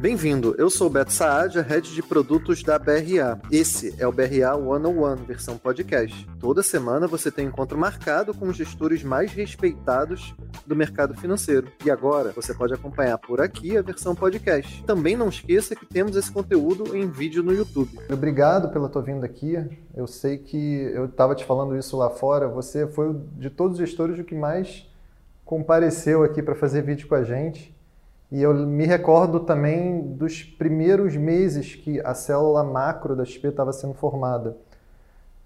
Bem-vindo, eu sou o Beto Saad, head de produtos da BRA. Esse é o BRA 101, versão podcast. Toda semana você tem um encontro marcado com os gestores mais respeitados do mercado financeiro. E agora você pode acompanhar por aqui a versão podcast. Também não esqueça que temos esse conteúdo em vídeo no YouTube. Obrigado pela tua vinda aqui. Eu sei que eu estava te falando isso lá fora. Você foi de todos os gestores o que mais compareceu aqui para fazer vídeo com a gente. E eu me recordo também dos primeiros meses que a célula macro da XP estava sendo formada.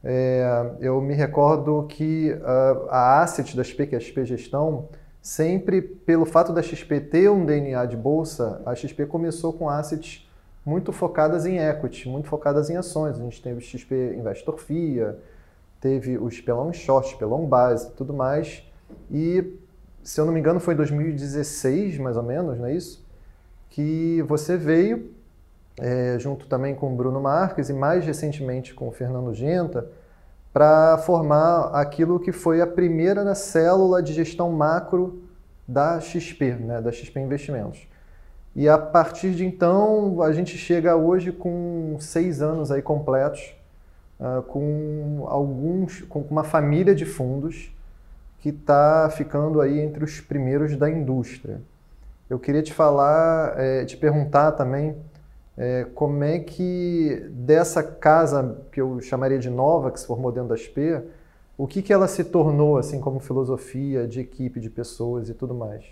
É, eu me recordo que uh, a asset da XP, que é a XP Gestão, sempre pelo fato da XP ter um DNA de bolsa, a XP começou com assets muito focadas em equity, muito focadas em ações. A gente teve o XP Investor FIA, teve o XP Long Short, XP Long Base e tudo mais. E se eu não me engano, foi em 2016, mais ou menos, não é isso? Que você veio, é, junto também com o Bruno Marques e mais recentemente com o Fernando Genta, para formar aquilo que foi a primeira célula de gestão macro da XP, né, da XP Investimentos. E a partir de então, a gente chega hoje com seis anos aí completos, uh, com alguns, com uma família de fundos que está ficando aí entre os primeiros da indústria. Eu queria te falar, é, te perguntar também é, como é que dessa casa que eu chamaria de nova, que se formou dentro da SP, o que, que ela se tornou assim como filosofia de equipe, de pessoas e tudo mais?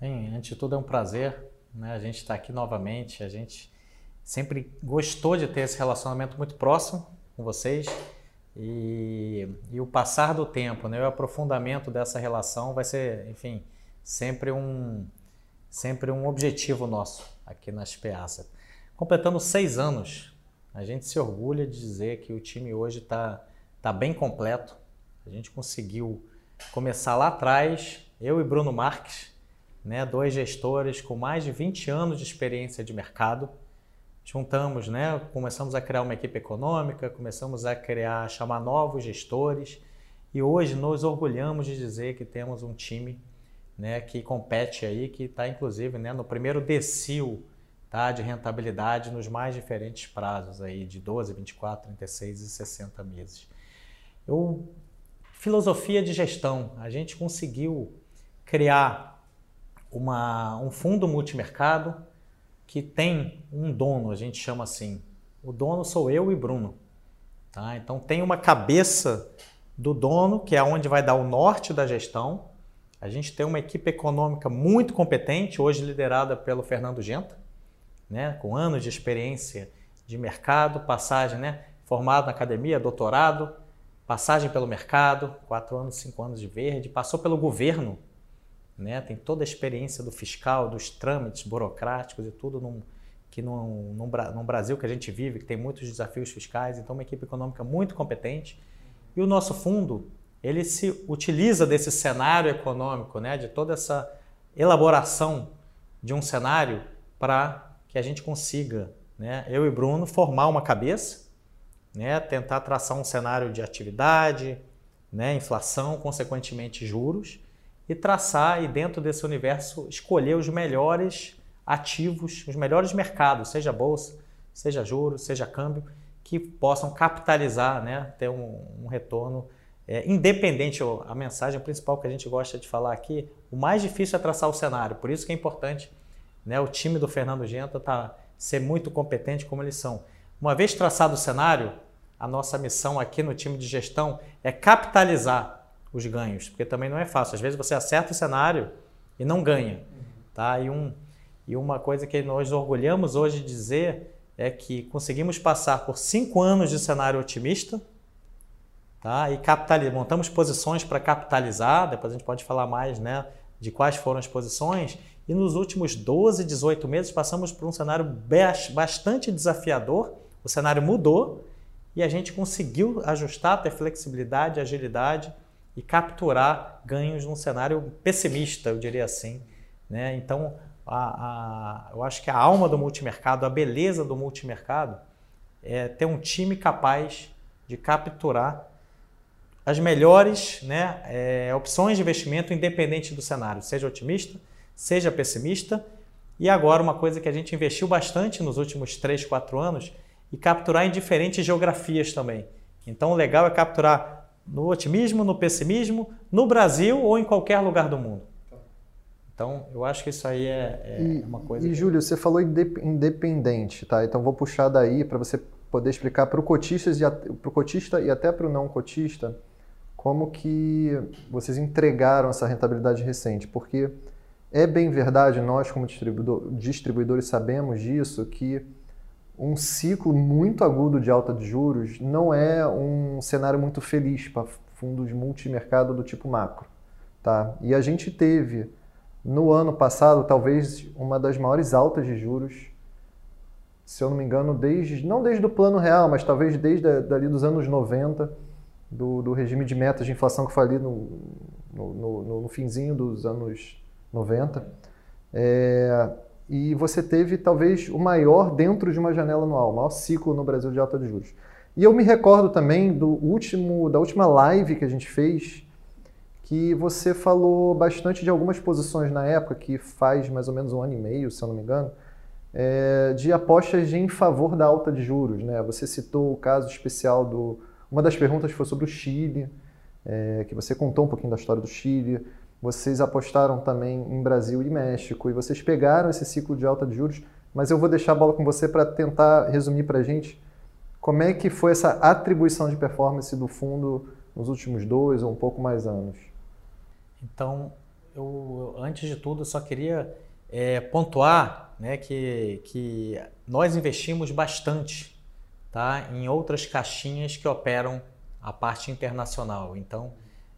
Bem, antes de tudo é um prazer né, a gente estar tá aqui novamente. A gente sempre gostou de ter esse relacionamento muito próximo com vocês. E, e o passar do tempo, né, o aprofundamento dessa relação vai ser, enfim, sempre um, sempre um objetivo nosso aqui na SPASA. Completando seis anos, a gente se orgulha de dizer que o time hoje está tá bem completo. A gente conseguiu começar lá atrás, eu e Bruno Marques, né, dois gestores com mais de 20 anos de experiência de mercado, juntamos, né? Começamos a criar uma equipe econômica, começamos a criar, chamar novos gestores e hoje nos orgulhamos de dizer que temos um time, né, que compete aí, que está inclusive, né, no primeiro decil, tá, de rentabilidade nos mais diferentes prazos aí de 12, 24, 36 e 60 meses. Eu filosofia de gestão, a gente conseguiu criar uma, um fundo multimercado que tem um dono, a gente chama assim. O dono sou eu e Bruno. Tá? Então tem uma cabeça do dono, que é onde vai dar o norte da gestão. A gente tem uma equipe econômica muito competente, hoje liderada pelo Fernando Genta, né? com anos de experiência de mercado, passagem, né? formado na academia, doutorado, passagem pelo mercado, quatro anos, cinco anos de verde, passou pelo governo, né? tem toda a experiência do fiscal, dos trâmites burocráticos e tudo num, que num, num, num, Brasil que a gente vive, que tem muitos desafios fiscais, então uma equipe econômica muito competente. E o nosso fundo, ele se utiliza desse cenário econômico, né? de toda essa elaboração de um cenário para que a gente consiga, né? eu e Bruno, formar uma cabeça, né? tentar traçar um cenário de atividade, né? inflação, consequentemente juros, e traçar e dentro desse universo escolher os melhores ativos, os melhores mercados, seja bolsa, seja juros, seja câmbio, que possam capitalizar, né, ter um, um retorno é, independente. A mensagem principal que a gente gosta de falar aqui, o mais difícil é traçar o cenário. Por isso que é importante, né, o time do Fernando Genta tá ser muito competente como eles são. Uma vez traçado o cenário, a nossa missão aqui no time de gestão é capitalizar os ganhos, porque também não é fácil. Às vezes você acerta o cenário e não ganha, tá? E, um, e uma coisa que nós orgulhamos hoje de dizer é que conseguimos passar por cinco anos de cenário otimista, tá? E capitalizar, montamos posições para capitalizar, depois a gente pode falar mais, né, de quais foram as posições. E nos últimos 12, 18 meses passamos por um cenário bastante desafiador. O cenário mudou e a gente conseguiu ajustar, ter flexibilidade, agilidade e capturar ganhos num cenário pessimista, eu diria assim. Né? Então, a, a, eu acho que a alma do multimercado, a beleza do multimercado, é ter um time capaz de capturar as melhores né, é, opções de investimento independente do cenário, seja otimista, seja pessimista, E agora uma coisa que a gente investiu bastante nos últimos 3, 4 anos e capturar em diferentes geografias também. Então o legal é capturar no otimismo, no pessimismo, no Brasil ou em qualquer lugar do mundo. Então, eu acho que isso aí é, é e, uma coisa. E, que... Júlio, você falou independente, tá? Então, vou puxar daí para você poder explicar para o cotista, e até para o não cotista como que vocês entregaram essa rentabilidade recente. Porque é bem verdade, nós, como distribuidor, distribuidores, sabemos disso, que um ciclo muito agudo de alta de juros não é um cenário muito feliz para fundos multimercado do tipo macro. Tá? E a gente teve no ano passado, talvez uma das maiores altas de juros, se eu não me engano, desde não desde o plano real, mas talvez desde dali dos anos 90, do, do regime de metas de inflação que foi ali no, no, no, no finzinho dos anos 90. É, e você teve talvez o maior dentro de uma janela anual, o maior ciclo no Brasil de alta de juros. E eu me recordo também do último, da última live que a gente fez, que você falou bastante de algumas posições na época, que faz mais ou menos um ano e meio, se eu não me engano, é, de apostas em favor da alta de juros. Né? Você citou o caso especial do. Uma das perguntas foi sobre o Chile, é, que você contou um pouquinho da história do Chile. Vocês apostaram também em Brasil e México, e vocês pegaram esse ciclo de alta de juros, mas eu vou deixar a bola com você para tentar resumir para a gente como é que foi essa atribuição de performance do fundo nos últimos dois ou um pouco mais anos. Então, eu, antes de tudo, só queria é, pontuar né, que, que nós investimos bastante tá, em outras caixinhas que operam a parte internacional. Então,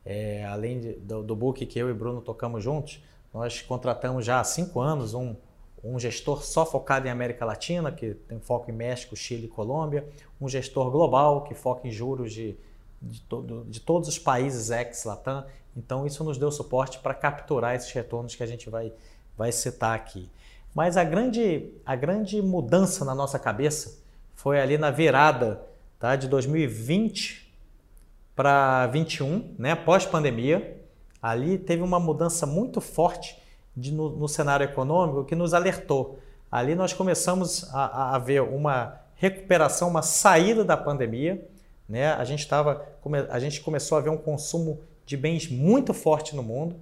é, além de, do, do book que eu e Bruno tocamos juntos, nós contratamos já há cinco anos um, um gestor só focado em América Latina, que tem foco em México, Chile e Colômbia, um gestor global que foca em juros de, de, todo, de todos os países ex-Latam então, isso nos deu suporte para capturar esses retornos que a gente vai, vai citar aqui. Mas a grande, a grande mudança na nossa cabeça foi ali na virada tá, de 2020 para 21, né, pós-pandemia. Ali teve uma mudança muito forte de, no, no, cenário econômico que nos alertou. Ali nós começamos a, a ver uma recuperação, uma saída da pandemia. Né? A, gente tava, a gente começou a ver um consumo de bens muito forte no mundo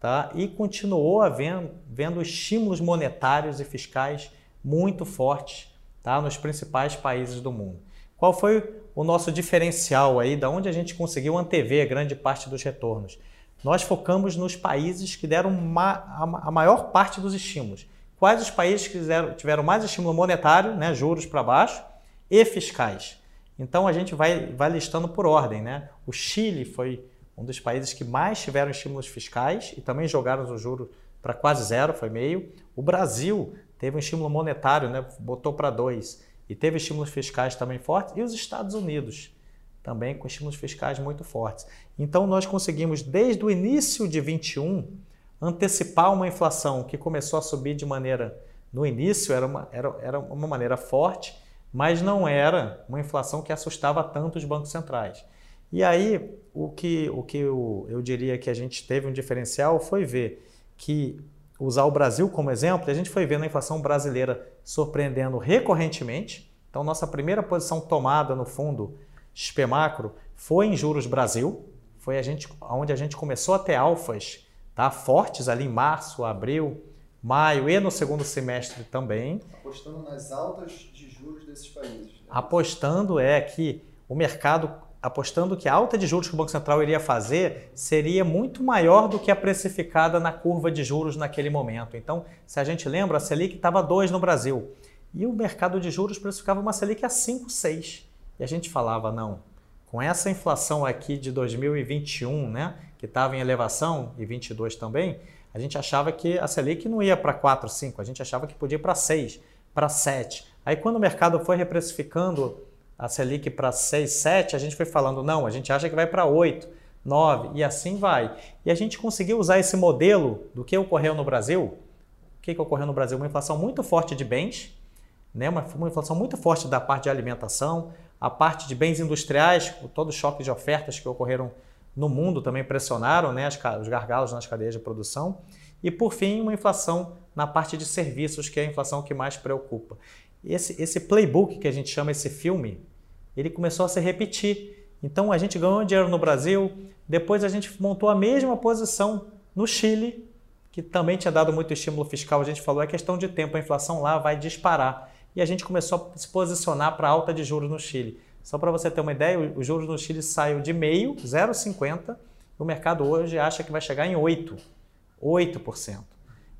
tá? e continuou havendo, vendo estímulos monetários e fiscais muito fortes tá? nos principais países do mundo. Qual foi o nosso diferencial aí, da onde a gente conseguiu antever grande parte dos retornos? Nós focamos nos países que deram a maior parte dos estímulos. Quais os países que tiveram mais estímulo monetário, né, juros para baixo, e fiscais? Então a gente vai, vai listando por ordem. Né? O Chile foi um dos países que mais tiveram estímulos fiscais e também jogaram o juro para quase zero, foi meio. O Brasil teve um estímulo monetário, né, botou para dois, e teve estímulos fiscais também fortes, e os Estados Unidos também com estímulos fiscais muito fortes. Então nós conseguimos, desde o início de 21, antecipar uma inflação que começou a subir de maneira, no início era uma, era, era uma maneira forte, mas não era uma inflação que assustava tanto os bancos centrais. E aí, o que, o que eu, eu diria que a gente teve um diferencial foi ver que usar o Brasil como exemplo, a gente foi vendo a inflação brasileira surpreendendo recorrentemente. Então, nossa primeira posição tomada no fundo XP Macro foi em juros Brasil, foi a gente, onde a gente começou a ter alfas tá, fortes ali em março, abril, maio e no segundo semestre também. Apostando nas altas de juros desses países. Né? Apostando é que o mercado apostando que a alta de juros que o Banco Central iria fazer seria muito maior do que a precificada na curva de juros naquele momento. Então, se a gente lembra, a Selic estava 2 no Brasil e o mercado de juros precificava uma Selic a 5, 6. E a gente falava, não, com essa inflação aqui de 2021, né, que estava em elevação, e 22 também, a gente achava que a Selic não ia para 4, 5, a gente achava que podia ir para 6, para 7. Aí quando o mercado foi reprecificando a Selic para 6, 7, a gente foi falando, não, a gente acha que vai para 8, 9 e assim vai. E a gente conseguiu usar esse modelo do que ocorreu no Brasil. O que, que ocorreu no Brasil? Uma inflação muito forte de bens, né? uma, uma inflação muito forte da parte de alimentação, a parte de bens industriais, todo o choque de ofertas que ocorreram no mundo também pressionaram né, os gargalos nas cadeias de produção. E, por fim, uma inflação na parte de serviços, que é a inflação que mais preocupa. Esse, esse playbook que a gente chama, esse filme, ele começou a se repetir. Então, a gente ganhou dinheiro no Brasil, depois a gente montou a mesma posição no Chile, que também tinha dado muito estímulo fiscal. A gente falou, é questão de tempo, a inflação lá vai disparar. E a gente começou a se posicionar para alta de juros no Chile. Só para você ter uma ideia, os juros no Chile saiu de meio, 0,50, o mercado hoje acha que vai chegar em 8%. 8%.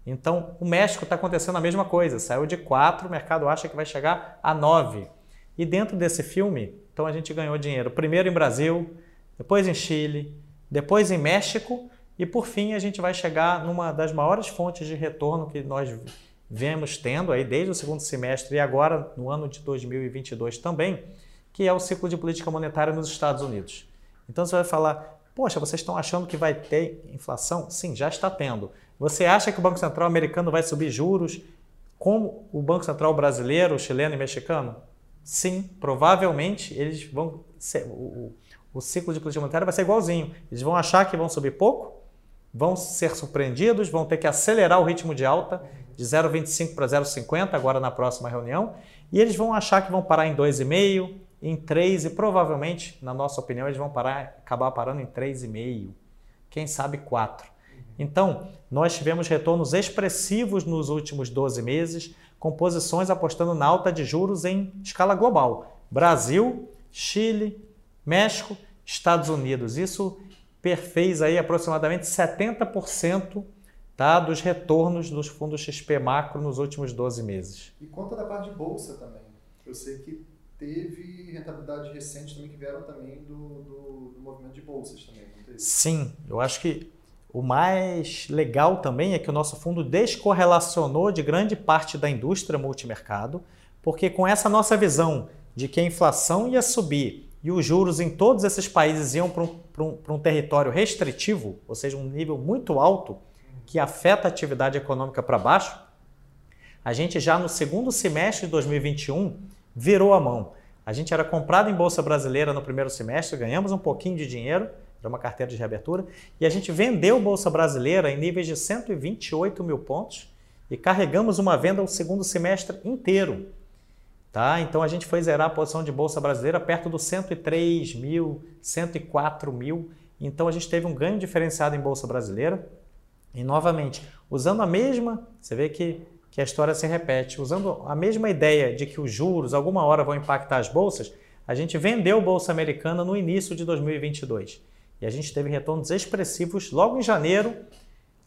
Então, o México está acontecendo a mesma coisa. Saiu de 4, o mercado acha que vai chegar a 9. E dentro desse filme, então a gente ganhou dinheiro primeiro em Brasil, depois em Chile, depois em México e por fim a gente vai chegar numa das maiores fontes de retorno que nós vemos tendo aí desde o segundo semestre e agora no ano de 2022 também, que é o ciclo de política monetária nos Estados Unidos. Então você vai falar, poxa, vocês estão achando que vai ter inflação? Sim, já está tendo. Você acha que o Banco Central americano vai subir juros como o Banco Central brasileiro, chileno e mexicano? Sim, provavelmente eles vão ser, o, o ciclo de política monetária vai ser igualzinho. Eles vão achar que vão subir pouco, vão ser surpreendidos, vão ter que acelerar o ritmo de alta de 0,25 para 0,50 agora na próxima reunião, e eles vão achar que vão parar em 2,5, em 3 e provavelmente, na nossa opinião, eles vão parar, acabar parando em 3,5, quem sabe 4. Então, nós tivemos retornos expressivos nos últimos 12 meses, com posições apostando na alta de juros em escala global. Brasil, Chile, México, Estados Unidos. Isso perfez aí aproximadamente 70% tá, dos retornos dos fundos XP macro nos últimos 12 meses. E conta da parte de bolsa também. Eu sei que teve rentabilidades recentes também que vieram também do, do, do movimento de bolsas também. Sim, eu acho que o mais legal também é que o nosso fundo descorrelacionou de grande parte da indústria multimercado, porque com essa nossa visão de que a inflação ia subir e os juros em todos esses países iam para um, um, um território restritivo, ou seja, um nível muito alto, que afeta a atividade econômica para baixo, a gente já no segundo semestre de 2021 virou a mão. A gente era comprado em bolsa brasileira no primeiro semestre, ganhamos um pouquinho de dinheiro, era uma carteira de reabertura, e a gente vendeu Bolsa Brasileira em níveis de 128 mil pontos e carregamos uma venda o segundo semestre inteiro. Tá? Então a gente foi zerar a posição de Bolsa Brasileira perto dos 103 mil, 104 mil. Então a gente teve um ganho diferenciado em Bolsa Brasileira. E novamente, usando a mesma, você vê que, que a história se repete, usando a mesma ideia de que os juros alguma hora vão impactar as bolsas, a gente vendeu Bolsa Americana no início de 2022. E a gente teve retornos expressivos logo em janeiro.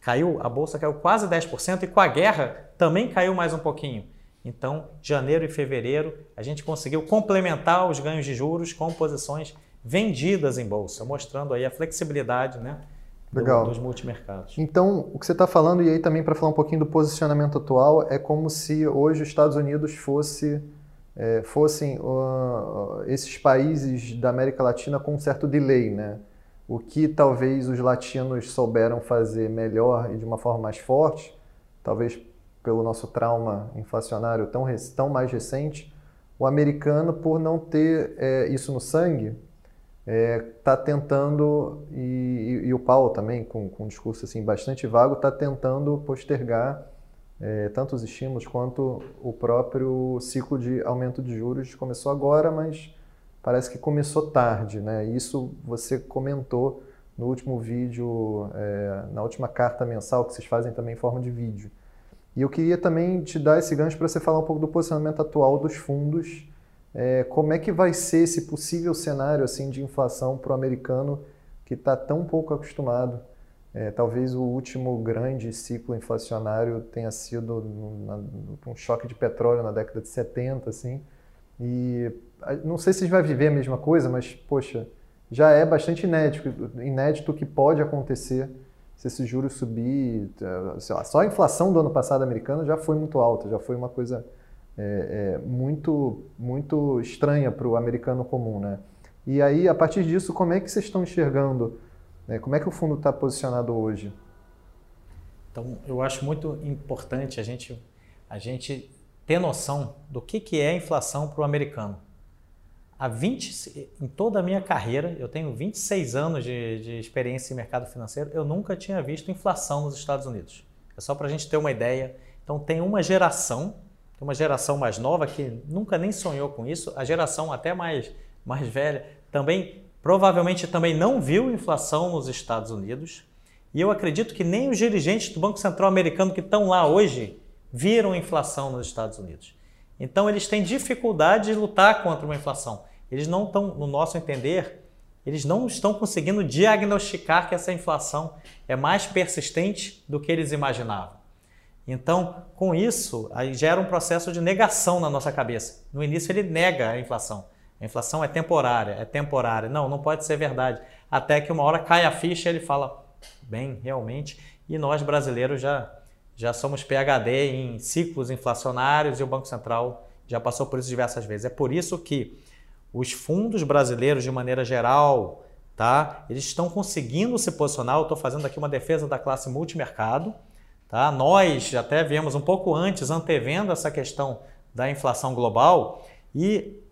Caiu, a bolsa caiu quase 10% e com a guerra também caiu mais um pouquinho. Então, janeiro e fevereiro, a gente conseguiu complementar os ganhos de juros com posições vendidas em bolsa, mostrando aí a flexibilidade né, Legal. Do, dos multimercados. Então, o que você está falando, e aí também para falar um pouquinho do posicionamento atual, é como se hoje os Estados Unidos fosse, é, fossem uh, esses países da América Latina com um certo delay, né? O que talvez os latinos souberam fazer melhor e de uma forma mais forte, talvez pelo nosso trauma inflacionário tão, tão mais recente, o americano, por não ter é, isso no sangue, está é, tá tentando, e, e, e, o Paulo também, com, com um discurso assim, bastante vago, está tentando postergar é, tanto os estímulos quanto o próprio ciclo de aumento de juros. Começou agora, mas parece que começou tarde, né? Isso você comentou no último vídeo, é, na última carta mensal que vocês fazem também em forma de vídeo. E eu queria também te dar esse gancho para você falar um pouco do posicionamento atual dos fundos. É, como é que vai ser esse possível cenário assim de inflação para o americano que está tão pouco acostumado? É, talvez o último grande ciclo inflacionário tenha sido um choque de petróleo na década de 70, assim. E não sei se a gente vai viver a mesma coisa, mas, poxa, já é bastante inédito, inédito que pode acontecer se esse juros subir. Lá, só a inflação do ano passado americano já foi muito alta, já foi uma coisa é, é, muito, muito estranha para o americano comum, né? E aí, a partir disso, como é que vocês estão enxergando? Né? Como é que o fundo está posicionado hoje? Então, eu acho muito importante a gente, a gente ter noção do que, que é inflação para o americano. Há 20, em toda a minha carreira, eu tenho 26 anos de, de experiência em mercado financeiro, eu nunca tinha visto inflação nos Estados Unidos. É só para a gente ter uma ideia. Então, tem uma geração, tem uma geração mais nova que nunca nem sonhou com isso, a geração até mais, mais velha também, provavelmente também não viu inflação nos Estados Unidos. E eu acredito que nem os dirigentes do Banco Central americano que estão lá hoje viram inflação nos Estados Unidos. Então, eles têm dificuldade de lutar contra uma inflação. Eles não estão, no nosso entender, eles não estão conseguindo diagnosticar que essa inflação é mais persistente do que eles imaginavam. Então, com isso, gera um processo de negação na nossa cabeça. No início, ele nega a inflação. A inflação é temporária, é temporária. Não, não pode ser verdade. Até que uma hora cai a ficha e ele fala, bem, realmente. E nós brasileiros já já somos PhD em ciclos inflacionários e o Banco Central já passou por isso diversas vezes. É por isso que os fundos brasileiros, de maneira geral, tá, eles estão conseguindo se posicionar. Eu estou fazendo aqui uma defesa da classe multimercado. Tá? Nós até viemos um pouco antes, antevendo essa questão da inflação global e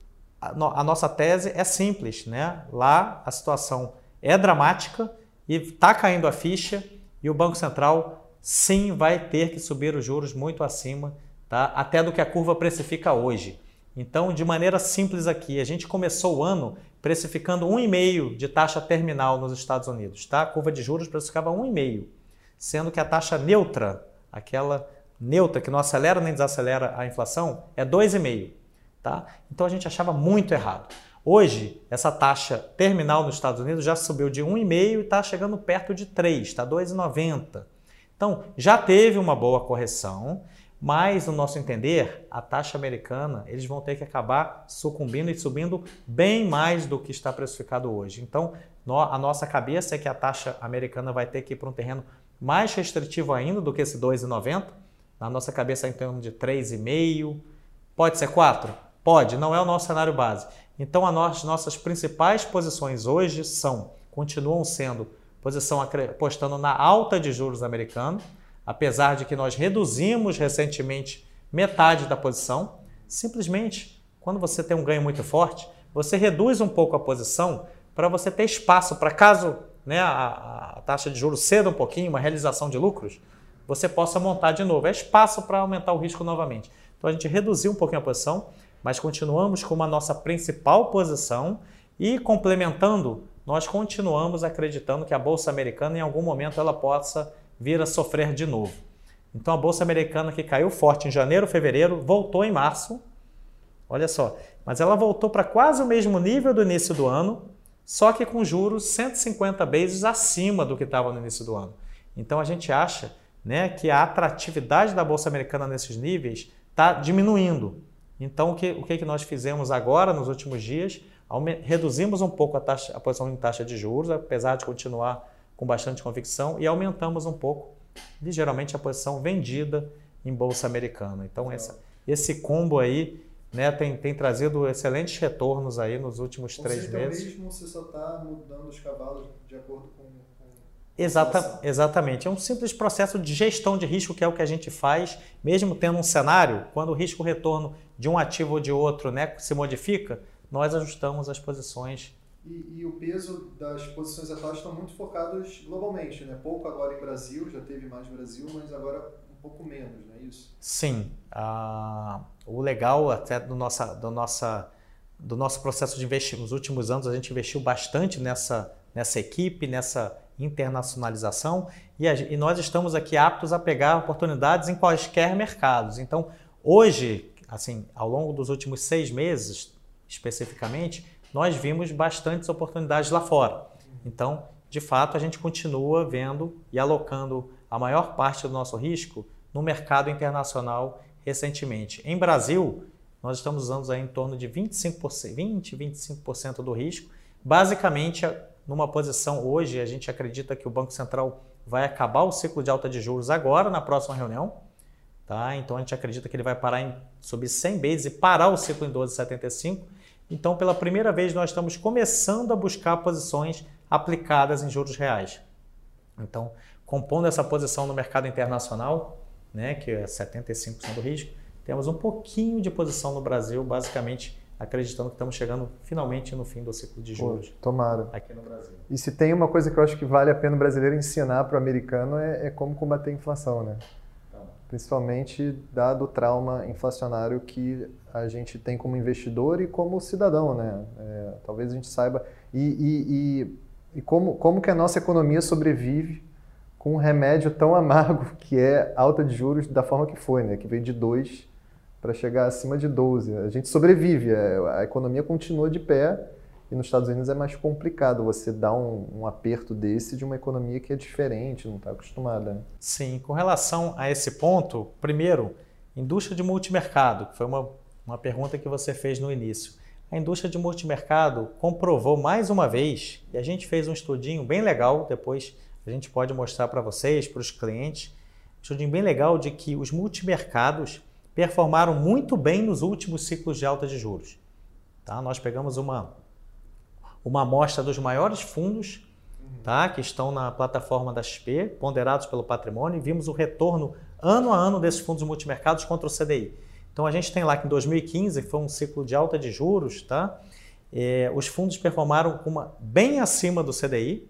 a, no, a nossa tese é simples. Né? Lá a situação é dramática e está caindo a ficha e o Banco Central sim vai ter que subir os juros muito acima, tá? até do que a curva precifica hoje. Então, de maneira simples aqui, a gente começou o ano precificando 1,5 de taxa terminal nos Estados Unidos. Tá? A curva de juros precificava 1,5, sendo que a taxa neutra, aquela neutra que não acelera nem desacelera a inflação, é 2,5. Tá? Então a gente achava muito errado. Hoje, essa taxa terminal nos Estados Unidos já subiu de 1,5 e está chegando perto de 3, está 2,90. Então, já teve uma boa correção, mas, no nosso entender, a taxa americana, eles vão ter que acabar sucumbindo e subindo bem mais do que está precificado hoje. Então, a nossa cabeça é que a taxa americana vai ter que ir para um terreno mais restritivo ainda do que esse 2,90. Na nossa cabeça é em torno de 3,5. Pode ser 4? Pode, não é o nosso cenário base. Então, as nossas principais posições hoje são, continuam sendo posição apostando na alta de juros americano, apesar de que nós reduzimos recentemente metade da posição. Simplesmente, quando você tem um ganho muito forte, você reduz um pouco a posição para você ter espaço para caso né, a, a, taxa de juros ceda um pouquinho, uma realização de lucros, você possa montar de novo. É espaço para aumentar o risco novamente. Então a gente reduziu um pouquinho a posição, mas continuamos com a nossa principal posição e complementando nós continuamos acreditando que a Bolsa Americana, em algum momento, ela possa vir a sofrer de novo. Então, a Bolsa Americana, que caiu forte em janeiro, fevereiro, voltou em março. Olha só, mas ela voltou para quase o mesmo nível do início do ano, só que com juros 150 vezes acima do que estava no início do ano. Então, a gente acha né, que a atratividade da Bolsa Americana nesses níveis está diminuindo. Então, o que, o que nós fizemos agora, nos últimos dias? reduzimos um pouco a, taxa, a posição em taxa de juros, apesar de continuar com bastante convicção, e aumentamos um pouco, ligeiramente, a posição vendida em bolsa americana. Então, essa, esse combo aí né, tem, tem trazido excelentes retornos aí nos últimos três meses. mesmo você só está mudando os cavalos de acordo com... Exata, exatamente. É um simples processo de gestão de risco que é o que a gente faz, mesmo tendo um cenário, quando o risco-retorno de um ativo ou de outro né, se modifica, nós ajustamos as posições. E, e, o peso das posições atuais estão muito focados globalmente, né? Pouco agora em Brasil, já teve mais Brasil, mas agora um pouco menos, não é isso? Sim. Ah, o legal até do, nossa, do, nossa, do nosso processo de investimento, nos últimos anos a gente investiu bastante nessa, nessa equipe, nessa internacionalização e, a, e nós estamos aqui aptos a pegar oportunidades em quaisquer mercados. Então, hoje, assim, ao longo dos últimos seis meses, especificamente, nós vimos bastantes oportunidades lá fora. Então, de fato, a gente continua vendo e alocando a maior parte do nosso risco no mercado internacional recentemente. Em Brasil, nós estamos usando em torno de 25%, 20, 25% do risco. Basicamente, numa posição hoje, a gente acredita que o Banco Central vai acabar o ciclo de alta de juros agora, na próxima reunião. Tá? Então, a gente acredita que ele vai parar em subir 100 bases e parar o ciclo em 12,75 então, pela primeira vez, nós estamos começando a buscar posições aplicadas em juros reais. Então, compondo essa posição no mercado internacional, né, que é 75% do risco, temos um pouquinho de posição no Brasil, basicamente acreditando que estamos chegando finalmente no fim do ciclo de juros. Pô, tomara. Aqui no Brasil. E se tem uma coisa que eu acho que vale a pena o brasileiro ensinar para o americano é, é, como combater a inflação, né? Principalmente dado o trauma inflacionário que a gente tem como investidor e como cidadão, né? É, talvez a gente saiba. E, e, e, e como, como que a nossa economia sobrevive com um remédio tão amargo que é alta de juros da forma que foi, né? Que veio de 2 para chegar acima de 12. A gente sobrevive, é, a economia continua de pé e nos Estados Unidos é mais complicado você dar um, um aperto desse de uma economia que é diferente, não está acostumada. Né? Sim, com relação a esse ponto, primeiro, indústria de multimercado, que foi uma, uma pergunta que você fez no início. A indústria de multimercado comprovou mais uma vez, e a gente fez um estudinho bem legal, depois a gente pode mostrar para vocês, para os clientes, um estudinho bem legal de que os multimercados performaram muito bem nos últimos ciclos de alta de juros. Tá? Nós pegamos uma, uma amostra dos maiores fundos tá? que estão na plataforma da XP, ponderados pelo patrimônio, e vimos o retorno ano a ano desses fundos multimercados contra o CDI. Então a gente tem lá que em 2015, que foi um ciclo de alta de juros, tá? É, os fundos performaram uma, bem acima do CDI,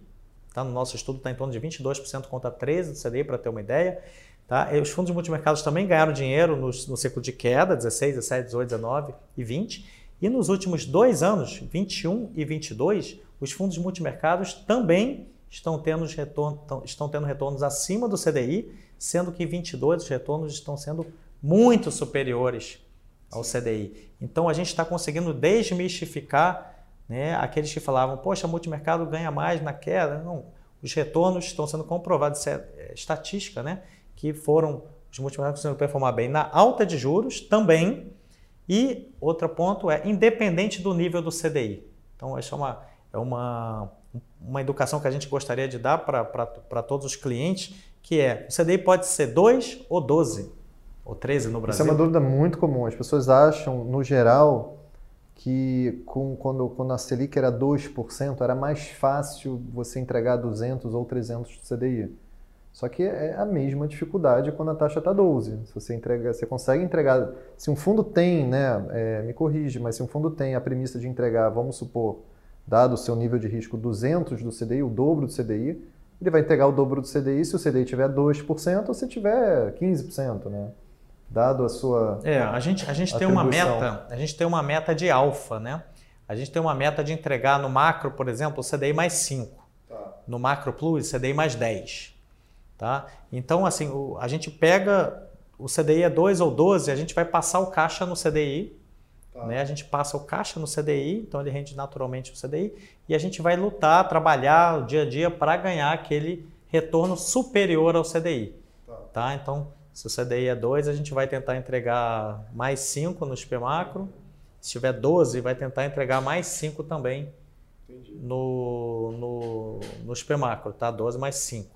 tá? no nosso estudo está em torno de 22% contra 13% do CDI, para ter uma ideia. Tá? E os fundos multimercados também ganharam dinheiro no, no ciclo de queda, 16, 17, 18, 19 e 20. E nos últimos dois anos, 21 e 22, os fundos multimercados também estão tendo, retorno, estão tendo retornos acima do CDI, sendo que 22 os retornos estão sendo muito superiores ao CDI. Então a gente está conseguindo desmistificar né, aqueles que falavam, poxa, multimercado ganha mais na queda. Não, os retornos estão sendo comprovados, isso é estatística, né? que foram os multimercados conseguiram performar bem na alta de juros também. E outro ponto é independente do nível do CDI. Então, essa é uma, é uma, uma educação que a gente gostaria de dar para todos os clientes, que é o CDI pode ser 2 ou 12, ou 13 no Brasil. Isso é uma dúvida muito comum. As pessoas acham, no geral, que com, quando, quando a Selic era 2%, era mais fácil você entregar 200 ou 300 de CDI. Só que é a mesma dificuldade quando a taxa está 12. Se você entrega, você consegue entregar. Se um fundo tem, né, é, me corrige, mas se um fundo tem a premissa de entregar, vamos supor, dado o seu nível de risco 200 do CDI, o dobro do CDI, ele vai entregar o dobro do CDI se o CDI tiver 2% ou se tiver 15%, né? Dado a sua É, a gente a gente tem uma meta, a gente tem uma meta de alfa, né? A gente tem uma meta de entregar no macro, por exemplo, o CDI mais 5. Tá. No macro plus, CDI mais 10. Tá? Então, assim, o, a gente pega o CDI é 2 ou 12, a gente vai passar o caixa no CDI, tá. né? a gente passa o caixa no CDI, então ele rende naturalmente o CDI, e a gente vai lutar, trabalhar o dia a dia para ganhar aquele retorno superior ao CDI. Tá. tá? Então, se o CDI é 2, a gente vai tentar entregar mais 5 no SP macro, se tiver 12, vai tentar entregar mais 5 também Entendi. no, no, no SP macro, tá? 12 mais 5.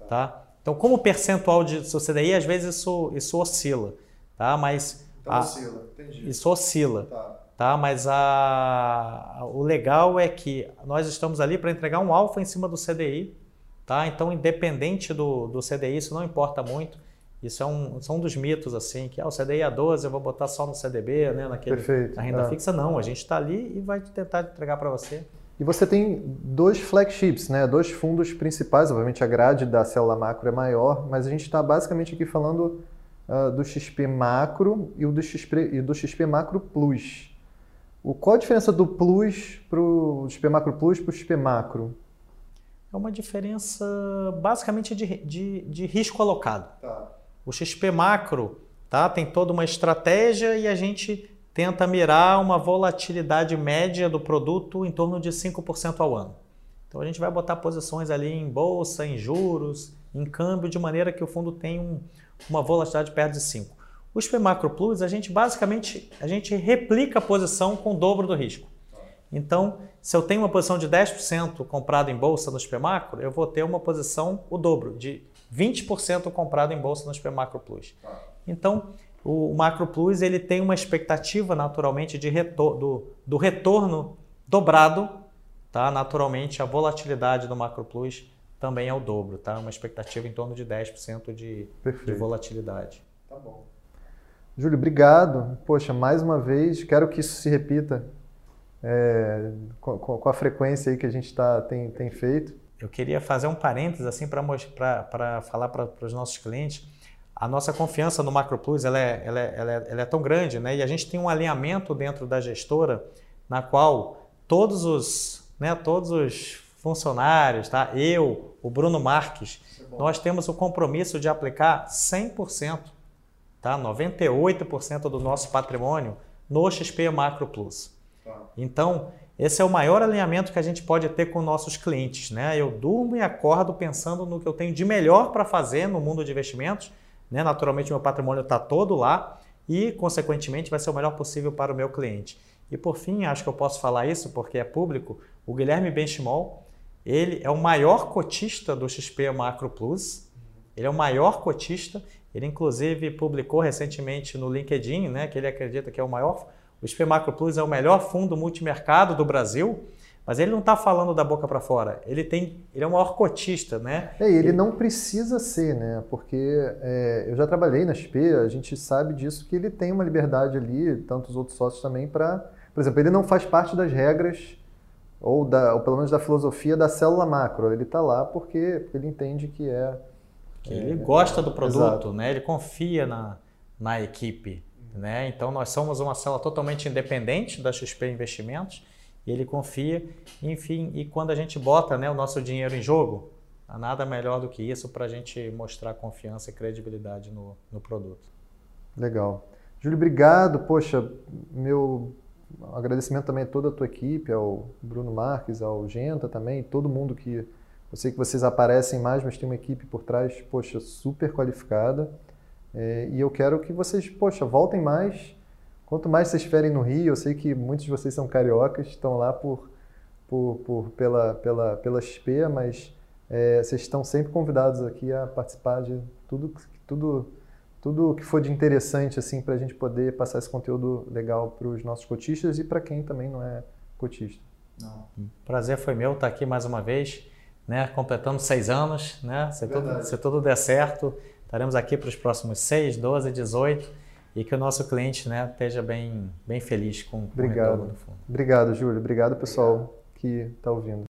Tá. tá? Então, como percentual de seu CDI, às vezes isso, isso oscila, tá? Mas então, a, oscila, entendi. Isso oscila, tá? tá? Mas a, a, o legal é que nós estamos ali para entregar um alfa em cima do CDI, tá? Então, independente do, do CDI, isso não importa muito. Isso é um, são um dos mitos, assim, que ah, o CDI a 12 eu vou botar só no CDB, né, naquele, Perfeito, na renda é. fixa. Não, a gente está ali e vai tentar entregar para você e você tem dois flagships, né? dois fundos principais. Obviamente a grade da célula macro é maior, mas a gente está basicamente aqui falando uh, do XP Macro e, o do XP, e do XP Macro Plus. O, qual a diferença do Plus para o XP Macro Plus para o XP Macro? É uma diferença basicamente de, de, de risco alocado. Tá. O XP Macro tá, tem toda uma estratégia e a gente tenta mirar uma volatilidade média do produto em torno de 5% ao ano. Então a gente vai botar posições ali em bolsa, em juros, em câmbio, de maneira que o fundo tenha um, uma volatilidade perto de 5. O SP Macro Plus, a gente basicamente a gente replica a posição com o dobro do risco. Então, se eu tenho uma posição de 10% comprado em bolsa no SP Macro, eu vou ter uma posição o dobro, de 20% comprado em bolsa no SP Macro Plus. Então, o Macro Plus ele tem uma expectativa naturalmente de retor do, do retorno dobrado, tá? Naturalmente a volatilidade do Macro Plus também é o dobro, tá? Uma expectativa em torno de 10% de, de volatilidade. Tá bom. Júlio, obrigado. Poxa, mais uma vez, quero que isso se repita é, com, com, a frequência aí que a gente tá, tem, tem feito. Eu queria fazer um parênteses assim para falar para os nossos clientes. A nossa confiança no Macro Plus ela é, ela, é, ela, é, ela é tão grande, né? E a gente tem um alinhamento dentro da gestora na qual todos os, né, todos os funcionários, tá? eu, o Bruno Marques, é nós temos o compromisso de aplicar 100%, tá? 98% do nosso patrimônio no XP Macro Plus. Então, esse é o maior alinhamento que a gente pode ter com nossos clientes. Né? Eu durmo e acordo pensando no que eu tenho de melhor para fazer no mundo de investimentos. Né? Naturalmente, meu patrimônio está todo lá e, consequentemente, vai ser o melhor possível para o meu cliente. E por fim, acho que eu posso falar isso porque é público, o Guilherme Benchimol, ele é o maior cotista do XP Macro Plus. Ele é o maior cotista. Ele inclusive publicou recentemente no LinkedIn, né, que ele acredita que é o maior. O XP Macro Plus é o melhor fundo multimercado do Brasil. Mas ele não está falando da boca para fora. Ele tem, ele é o maior cotista, né? É, ele, ele não precisa ser, né? Porque é, eu já trabalhei na XP, a gente sabe disso que ele tem uma liberdade ali, tantos outros sócios também para por exemplo, ele não faz parte das regras ou, da, ou pelo menos da filosofia da célula macro. Ele está lá porque, porque, ele entende que é. Que ele é, gosta do produto, né? ele confia na, na equipe. Né? Então, nós somos uma célula totalmente independente da XP Investimentos ele confia. Enfim, e quando a gente bota né, o nosso dinheiro em jogo, nada melhor do que isso para a gente mostrar confiança e credibilidade no, no produto. Legal. Júlio, obrigado. Poxa, meu agradecimento também a toda a tua equipe, ao Bruno Marques, ao Genta também, todo mundo que. Eu sei que vocês aparecem mais, mas tem uma equipe por trás, poxa, super qualificada. É, e eu quero que vocês, poxa, voltem mais. Quanto mais vocês estiverem no Rio, eu sei que muitos de vocês são cariocas, estão lá por, por, por pela, pela, pela XP, mas é, vocês estão sempre convidados aqui a participar de tudo, tudo tudo que for de interessante assim para a gente poder passar esse conteúdo legal para os nossos cotistas e para quem também não é cotista. Não. Prazer foi meu estar aqui mais uma vez, né? Completando seis anos, né? Se tudo, se tudo der certo, estaremos aqui para os próximos seis, 12, 18 e que o nosso cliente, né, esteja bem, bem feliz com, Obrigado. o retorno do fundo. Obrigado, Júlio. Obrigado, pessoal Obrigado. que está ouvindo.